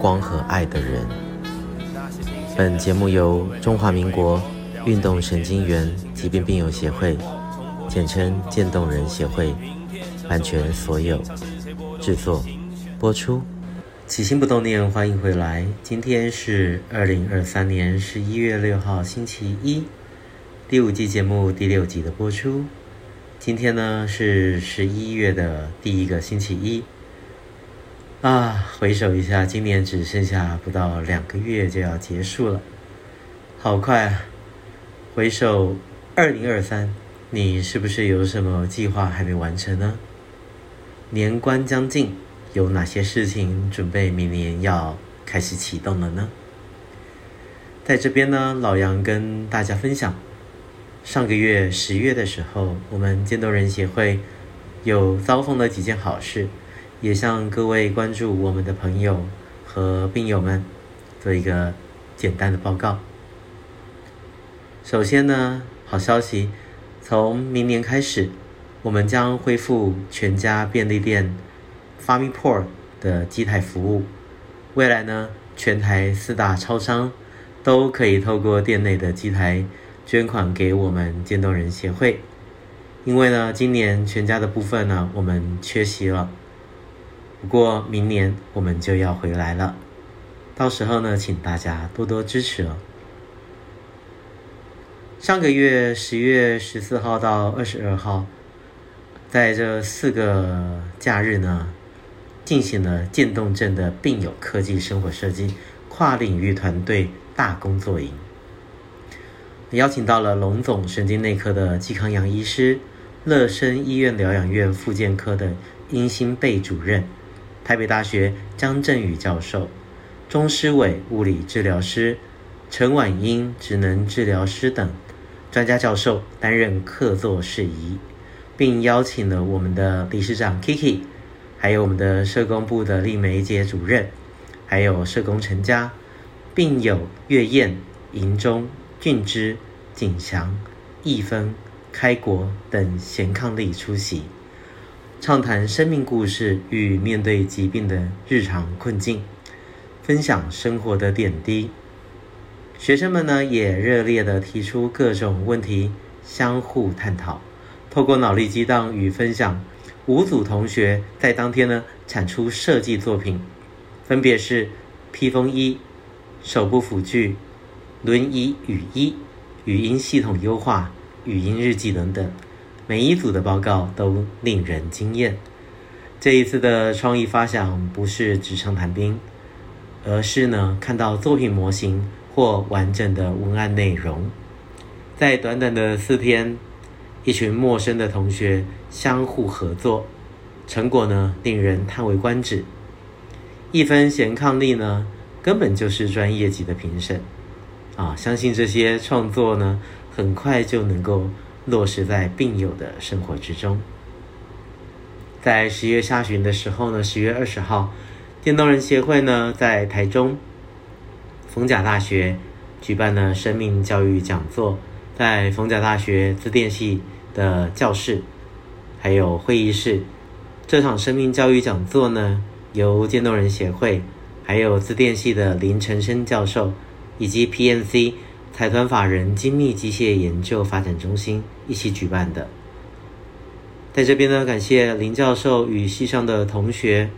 光和爱的人。本节目由中华民国运动神经元疾病病友协会，简称渐冻人协会，版权所有，制作播出。起心不冻念，欢迎回来。今天是二零二三年十一月六号，星期一，第五季节目第六集的播出。今天呢是十一月的第一个星期一。啊，回首一下，今年只剩下不到两个月就要结束了，好快啊！回首二零二三，你是不是有什么计划还没完成呢？年关将近，有哪些事情准备明年要开始启动了呢？在这边呢，老杨跟大家分享，上个月十月的时候，我们渐冻人协会有遭逢了几件好事。也向各位关注我们的朋友和病友们做一个简单的报告。首先呢，好消息，从明年开始，我们将恢复全家便利店 FamiPort 的机台服务。未来呢，全台四大超商都可以透过店内的机台捐款给我们渐冻人协会。因为呢，今年全家的部分呢，我们缺席了。不过明年我们就要回来了，到时候呢，请大家多多支持哦。上个月十月十四号到二十二号，在这四个假日呢，进行了渐冻症的病友科技生活设计跨领域团队大工作营，邀请到了龙总神经内科的季康阳医师、乐生医院疗养院复健科的殷新贝主任。台北大学江振宇教授、钟诗伟物理治疗师、陈婉英职能治疗师等专家教授担任客座事宜，并邀请了我们的理事长 Kiki，还有我们的社工部的丽梅姐主任，还有社工陈佳，并有月燕、银中、俊之、景祥、义芬、开国等贤伉俪出席。畅谈生命故事与面对疾病的日常困境，分享生活的点滴。学生们呢也热烈地提出各种问题，相互探讨。透过脑力激荡与分享，五组同学在当天呢产出设计作品，分别是披风衣、手部辅具、轮椅雨衣、语音系统优化、语音日记等等。每一组的报告都令人惊艳。这一次的创意发想不是纸上谈兵，而是呢看到作品模型或完整的文案内容。在短短的四天，一群陌生的同学相互合作，成果呢令人叹为观止。一分闲抗力呢，根本就是专业级的评审啊！相信这些创作呢，很快就能够。落实在病友的生活之中。在十月下旬的时候呢，十月二十号，电动人协会呢在台中逢甲大学举办了生命教育讲座，在逢甲大学资电系的教室还有会议室。这场生命教育讲座呢，由电动人协会还有资电系的林成生教授以及 PNC。财团法人精密机械研究发展中心一起举办的，在这边呢，感谢林教授与系上的同学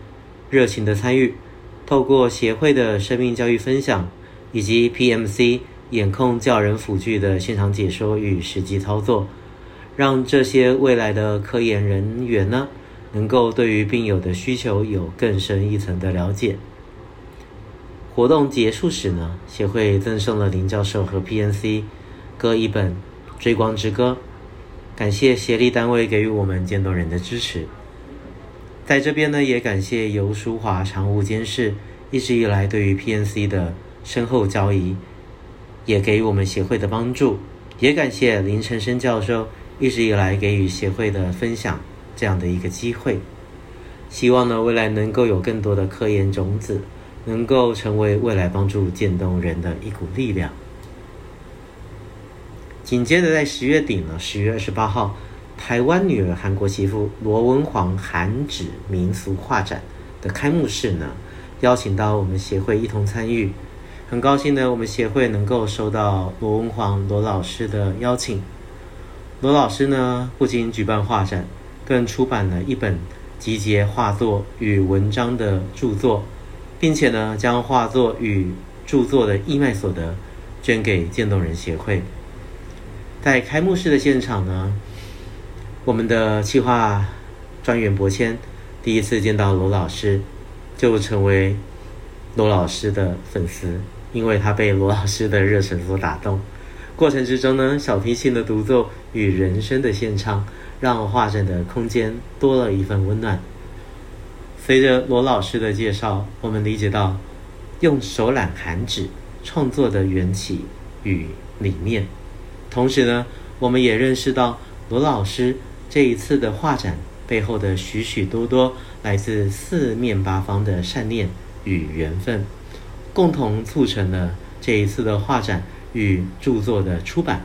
热情的参与，透过协会的生命教育分享，以及 PMC 眼控教人辅具的现场解说与实际操作，让这些未来的科研人员呢，能够对于病友的需求有更深一层的了解。活动结束时呢，协会赠送了林教授和 PNC 各一本《追光之歌》，感谢协力单位给予我们渐冻人的支持。在这边呢，也感谢游淑华常务监事一直以来对于 PNC 的深厚交谊，也给予我们协会的帮助。也感谢林晨生教授一直以来给予协会的分享这样的一个机会。希望呢，未来能够有更多的科研种子，能够成为未来帮助渐冻人的一股力量。紧接着在十月底呢，十月二十八号，台湾女儿韩国媳妇罗文煌韩纸民俗画展的开幕式呢，邀请到我们协会一同参与。很高兴呢，我们协会能够收到罗文煌罗老师的邀请。罗老师呢，不仅举办画展，更出版了一本集结画作与文章的著作，并且呢，将画作与著作的义卖所得捐给渐冻人协会。在开幕式的现场呢，我们的企划专员博谦第一次见到罗老师，就成为罗老师的粉丝，因为他被罗老师的热忱所打动。过程之中呢，小提琴的独奏与人声的献唱，让画展的空间多了一份温暖。随着罗老师的介绍，我们理解到用手揽韩纸创作的缘起与理念。同时呢，我们也认识到罗老师这一次的画展背后的许许多多来自四面八方的善念与缘分，共同促成了这一次的画展与著作的出版。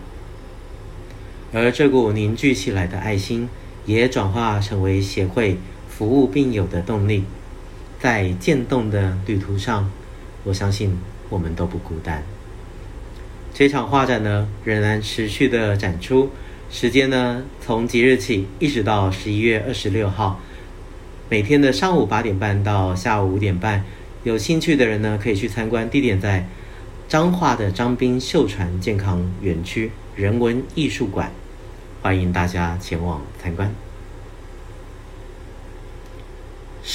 而这股凝聚起来的爱心，也转化成为协会服务病友的动力。在渐冻的旅途上，我相信我们都不孤单。这场画展呢，仍然持续的展出，时间呢，从即日起一直到十一月二十六号，每天的上午八点半到下午五点半，有兴趣的人呢，可以去参观，地点在彰化的彰滨秀传健康园区人文艺术馆，欢迎大家前往参观。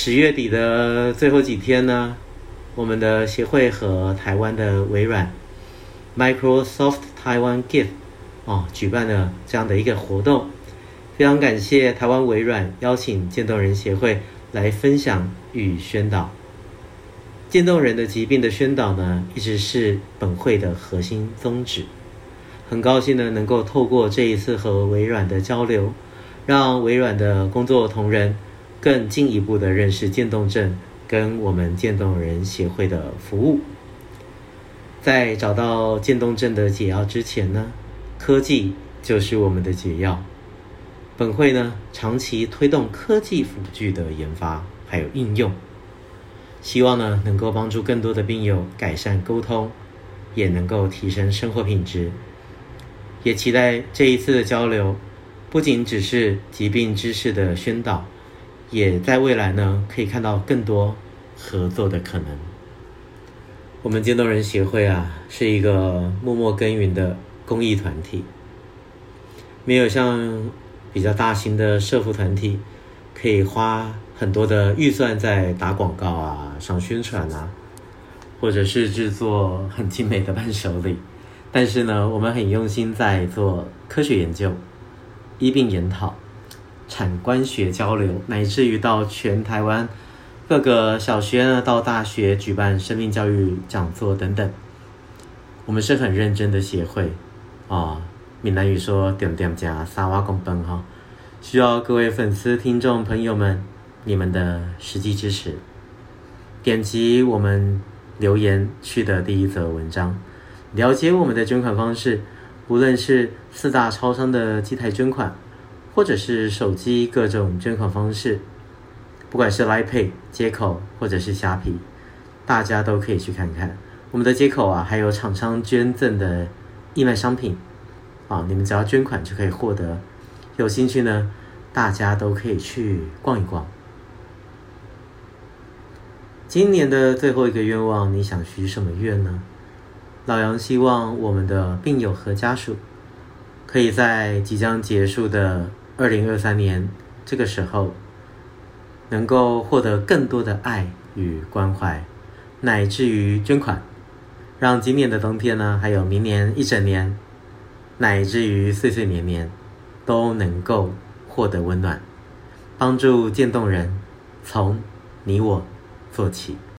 十月底的最后几天呢，我们的协会和台湾的微软。Microsoft Taiwan Gift 哦，举办了这样的一个活动，非常感谢台湾微软邀请渐冻人协会来分享与宣导。渐冻人的疾病的宣导呢，一直是本会的核心宗旨。很高兴呢，能够透过这一次和微软的交流，让微软的工作同仁更进一步的认识渐冻症跟我们渐冻人协会的服务。在找到渐冻症的解药之前呢，科技就是我们的解药。本会呢，长期推动科技辅具的研发还有应用，希望呢能够帮助更多的病友改善沟通，也能够提升生活品质。也期待这一次的交流，不仅只是疾病知识的宣导，也在未来呢可以看到更多合作的可能。我们渐冻人协会啊，是一个默默耕耘的公益团体，没有像比较大型的社福团体，可以花很多的预算在打广告啊、上宣传啊，或者是制作很精美的伴手礼。但是呢，我们很用心在做科学研究、医病研讨、产官学交流，乃至于到全台湾。各个小学呢，到大学举办生命教育讲座等等，我们是很认真的协会啊。闽南语说“点点加沙瓦公奔”哈，需要各位粉丝、听众朋友们你们的实际支持。点击我们留言区的第一则文章，了解我们的捐款方式，无论是四大超商的机台捐款，或者是手机各种捐款方式。不管是 Line Pay 接口或者是虾皮，大家都可以去看看我们的接口啊，还有厂商捐赠的义卖商品啊，你们只要捐款就可以获得。有兴趣呢，大家都可以去逛一逛。今年的最后一个愿望，你想许什么愿呢？老杨希望我们的病友和家属，可以在即将结束的二零二三年这个时候。能够获得更多的爱与关怀，乃至于捐款，让今年的冬天呢，还有明年一整年，乃至于岁岁年年，都能够获得温暖，帮助渐冻人，从你我做起。